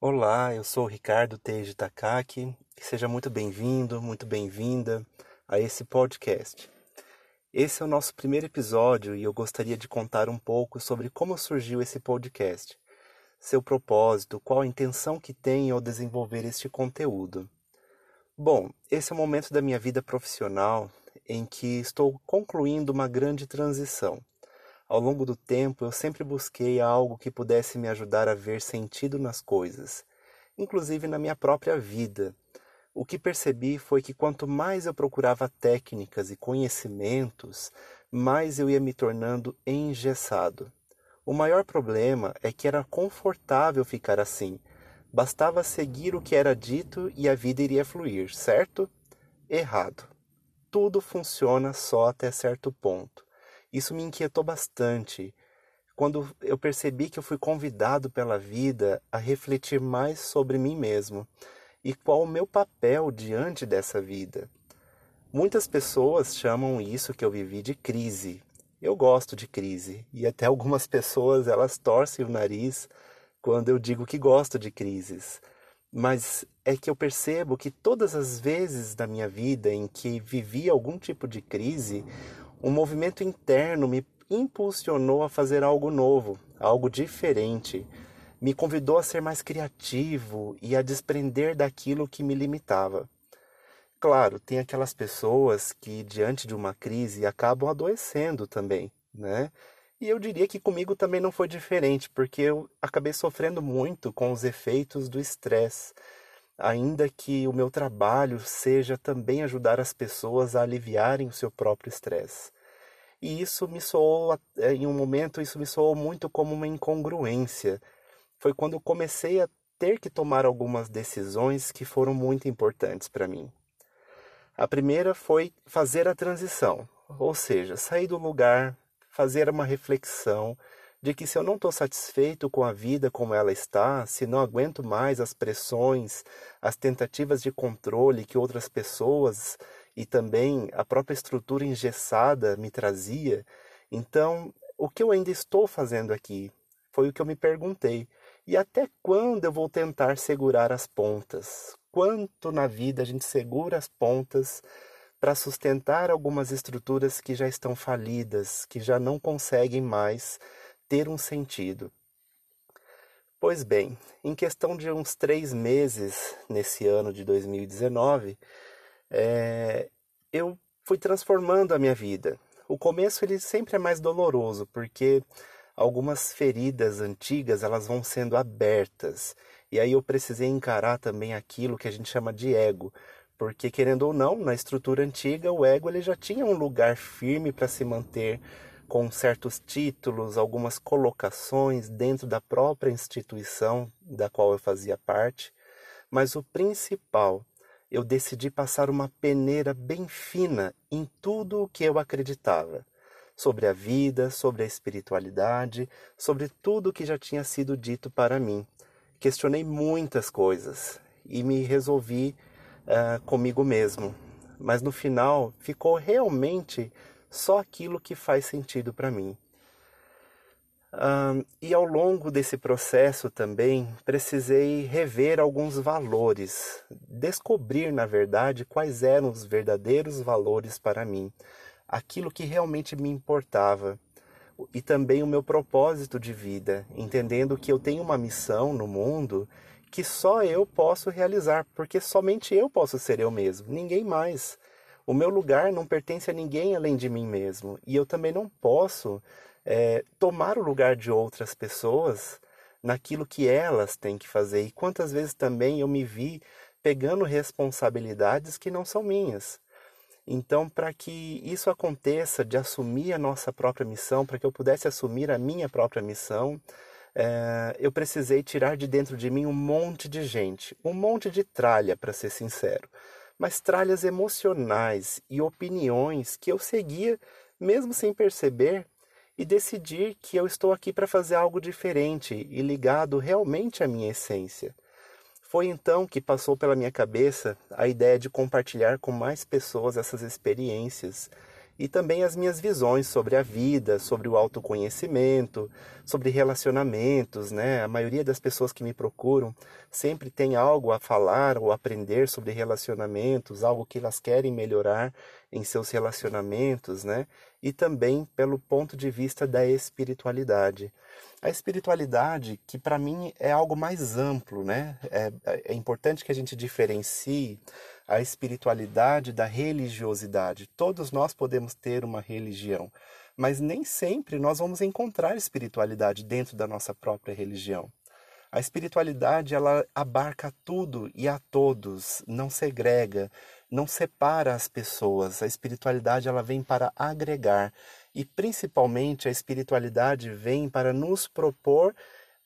Olá, eu sou o Ricardo Teiji Takaki. Seja muito bem-vindo, muito bem-vinda a esse podcast. Esse é o nosso primeiro episódio e eu gostaria de contar um pouco sobre como surgiu esse podcast, seu propósito, qual a intenção que tem ao desenvolver este conteúdo. Bom, esse é o momento da minha vida profissional em que estou concluindo uma grande transição. Ao longo do tempo, eu sempre busquei algo que pudesse me ajudar a ver sentido nas coisas, inclusive na minha própria vida. O que percebi foi que quanto mais eu procurava técnicas e conhecimentos, mais eu ia me tornando engessado. O maior problema é que era confortável ficar assim. Bastava seguir o que era dito e a vida iria fluir, certo? Errado. Tudo funciona só até certo ponto. Isso me inquietou bastante quando eu percebi que eu fui convidado pela vida a refletir mais sobre mim mesmo e qual o meu papel diante dessa vida. Muitas pessoas chamam isso que eu vivi de crise. Eu gosto de crise e até algumas pessoas elas torcem o nariz quando eu digo que gosto de crises. Mas é que eu percebo que todas as vezes da minha vida em que vivi algum tipo de crise, um movimento interno me impulsionou a fazer algo novo, algo diferente. Me convidou a ser mais criativo e a desprender daquilo que me limitava. Claro, tem aquelas pessoas que, diante de uma crise, acabam adoecendo também, né? E eu diria que comigo também não foi diferente, porque eu acabei sofrendo muito com os efeitos do estresse, ainda que o meu trabalho seja também ajudar as pessoas a aliviarem o seu próprio estresse. E isso me soou, eh, em um momento, isso me soou muito como uma incongruência. Foi quando comecei a ter que tomar algumas decisões que foram muito importantes para mim. A primeira foi fazer a transição, ou seja, sair do lugar, fazer uma reflexão de que se eu não estou satisfeito com a vida como ela está, se não aguento mais as pressões, as tentativas de controle que outras pessoas e também a própria estrutura engessada me trazia. Então, o que eu ainda estou fazendo aqui? Foi o que eu me perguntei. E até quando eu vou tentar segurar as pontas? Quanto na vida a gente segura as pontas para sustentar algumas estruturas que já estão falidas, que já não conseguem mais ter um sentido? Pois bem, em questão de uns três meses nesse ano de 2019, é, eu fui transformando a minha vida. O começo ele sempre é mais doloroso, porque algumas feridas antigas elas vão sendo abertas. E aí eu precisei encarar também aquilo que a gente chama de ego, porque querendo ou não, na estrutura antiga, o ego ele já tinha um lugar firme para se manter com certos títulos, algumas colocações dentro da própria instituição da qual eu fazia parte, mas o principal eu decidi passar uma peneira bem fina em tudo o que eu acreditava sobre a vida, sobre a espiritualidade, sobre tudo o que já tinha sido dito para mim. Questionei muitas coisas e me resolvi uh, comigo mesmo, mas no final ficou realmente só aquilo que faz sentido para mim. Um, e ao longo desse processo também precisei rever alguns valores, descobrir, na verdade, quais eram os verdadeiros valores para mim, aquilo que realmente me importava e também o meu propósito de vida, entendendo que eu tenho uma missão no mundo que só eu posso realizar, porque somente eu posso ser eu mesmo, ninguém mais. O meu lugar não pertence a ninguém além de mim mesmo, e eu também não posso é, tomar o lugar de outras pessoas naquilo que elas têm que fazer. E quantas vezes também eu me vi pegando responsabilidades que não são minhas. Então, para que isso aconteça, de assumir a nossa própria missão, para que eu pudesse assumir a minha própria missão, é, eu precisei tirar de dentro de mim um monte de gente, um monte de tralha, para ser sincero, mas tralhas emocionais e opiniões que eu seguia mesmo sem perceber e decidir que eu estou aqui para fazer algo diferente e ligado realmente à minha essência. Foi então que passou pela minha cabeça a ideia de compartilhar com mais pessoas essas experiências e também as minhas visões sobre a vida, sobre o autoconhecimento, sobre relacionamentos, né? A maioria das pessoas que me procuram sempre tem algo a falar ou aprender sobre relacionamentos, algo que elas querem melhorar em seus relacionamentos, né? E também pelo ponto de vista da espiritualidade. A espiritualidade, que para mim é algo mais amplo, né? É, é importante que a gente diferencie a espiritualidade da religiosidade. Todos nós podemos ter uma religião, mas nem sempre nós vamos encontrar espiritualidade dentro da nossa própria religião. A espiritualidade ela abarca tudo e a todos, não segrega, não separa as pessoas. A espiritualidade ela vem para agregar e principalmente a espiritualidade vem para nos propor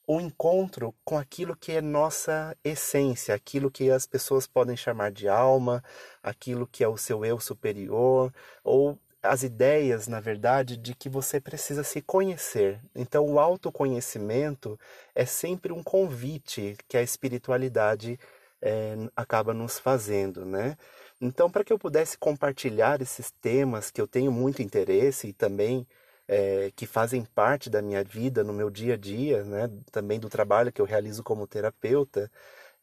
o encontro com aquilo que é nossa essência, aquilo que as pessoas podem chamar de alma, aquilo que é o seu eu superior, ou as ideias, na verdade, de que você precisa se conhecer. Então, o autoconhecimento é sempre um convite que a espiritualidade é, acaba nos fazendo, né? Então, para que eu pudesse compartilhar esses temas que eu tenho muito interesse e também é, que fazem parte da minha vida, no meu dia a dia, né, também do trabalho que eu realizo como terapeuta,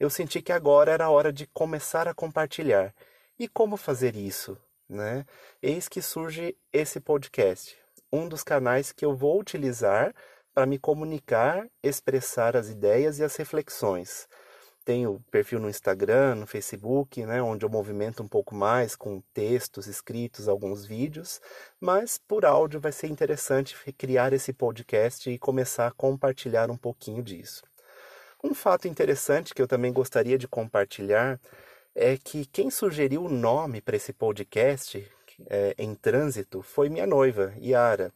eu senti que agora era a hora de começar a compartilhar. E como fazer isso? Né? Eis que surge esse podcast, um dos canais que eu vou utilizar para me comunicar, expressar as ideias e as reflexões tenho perfil no Instagram, no Facebook, né, onde eu movimento um pouco mais com textos escritos, alguns vídeos, mas por áudio vai ser interessante criar esse podcast e começar a compartilhar um pouquinho disso. Um fato interessante que eu também gostaria de compartilhar é que quem sugeriu o nome para esse podcast é, em trânsito foi minha noiva, Yara,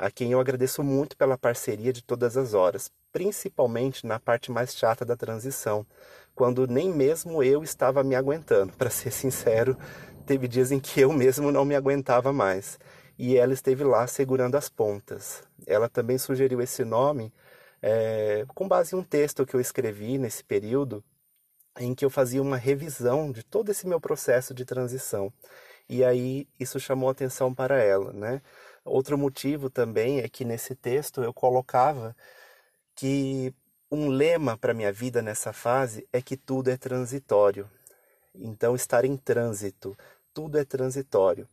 a quem eu agradeço muito pela parceria de todas as horas, principalmente na parte mais chata da transição, quando nem mesmo eu estava me aguentando. Para ser sincero, teve dias em que eu mesmo não me aguentava mais. E ela esteve lá segurando as pontas. Ela também sugeriu esse nome é, com base em um texto que eu escrevi nesse período, em que eu fazia uma revisão de todo esse meu processo de transição. E aí isso chamou atenção para ela, né? Outro motivo também é que nesse texto eu colocava que um lema para minha vida nessa fase é que tudo é transitório. Então, estar em trânsito, tudo é transitório.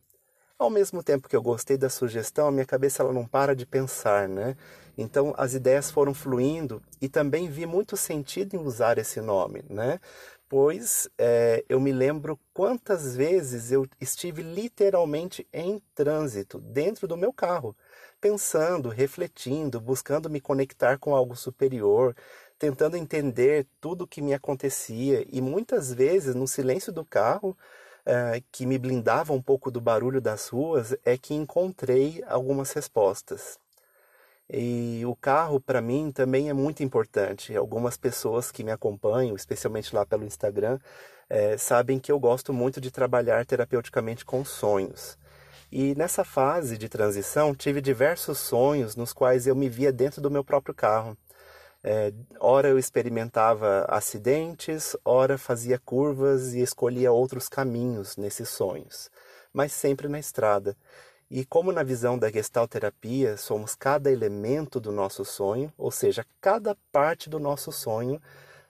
Ao mesmo tempo que eu gostei da sugestão, a minha cabeça ela não para de pensar, né? Então as ideias foram fluindo e também vi muito sentido em usar esse nome, né? Pois é, eu me lembro quantas vezes eu estive literalmente em trânsito dentro do meu carro pensando, refletindo, buscando me conectar com algo superior, tentando entender tudo o que me acontecia e muitas vezes no silêncio do carro, uh, que me blindava um pouco do barulho das ruas, é que encontrei algumas respostas. E o carro, para mim, também é muito importante. Algumas pessoas que me acompanham, especialmente lá pelo Instagram, é, sabem que eu gosto muito de trabalhar terapeuticamente com sonhos. E nessa fase de transição, tive diversos sonhos nos quais eu me via dentro do meu próprio carro. É, ora eu experimentava acidentes, ora fazia curvas e escolhia outros caminhos nesses sonhos, mas sempre na estrada. E como na visão da gestalterapia somos cada elemento do nosso sonho, ou seja, cada parte do nosso sonho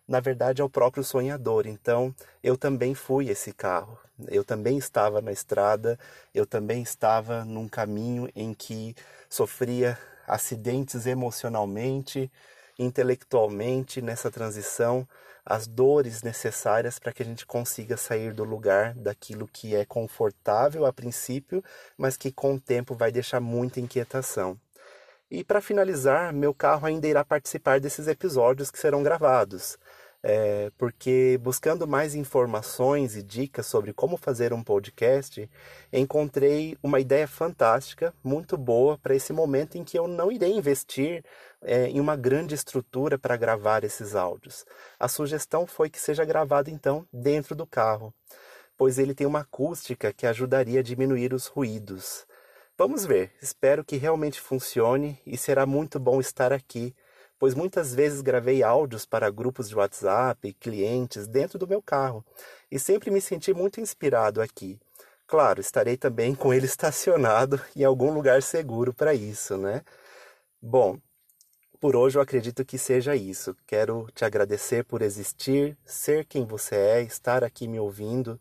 na verdade é o próprio sonhador. Então, eu também fui esse carro. Eu também estava na estrada, eu também estava num caminho em que sofria acidentes emocionalmente, intelectualmente nessa transição, as dores necessárias para que a gente consiga sair do lugar daquilo que é confortável a princípio, mas que com o tempo vai deixar muita inquietação. E para finalizar, meu carro ainda irá participar desses episódios que serão gravados é, porque buscando mais informações e dicas sobre como fazer um podcast, encontrei uma ideia fantástica, muito boa para esse momento em que eu não irei investir é, em uma grande estrutura para gravar esses áudios. A sugestão foi que seja gravado então dentro do carro, pois ele tem uma acústica que ajudaria a diminuir os ruídos. Vamos ver, espero que realmente funcione e será muito bom estar aqui pois muitas vezes gravei áudios para grupos de WhatsApp e clientes dentro do meu carro e sempre me senti muito inspirado aqui. Claro, estarei também com ele estacionado em algum lugar seguro para isso, né? Bom, por hoje eu acredito que seja isso. Quero te agradecer por existir, ser quem você é, estar aqui me ouvindo,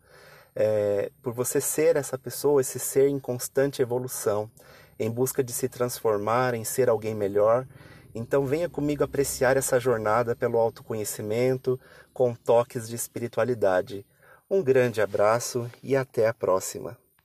é, por você ser essa pessoa, esse ser em constante evolução, em busca de se transformar, em ser alguém melhor. Então venha comigo apreciar essa jornada pelo autoconhecimento, com toques de espiritualidade. Um grande abraço e até a próxima.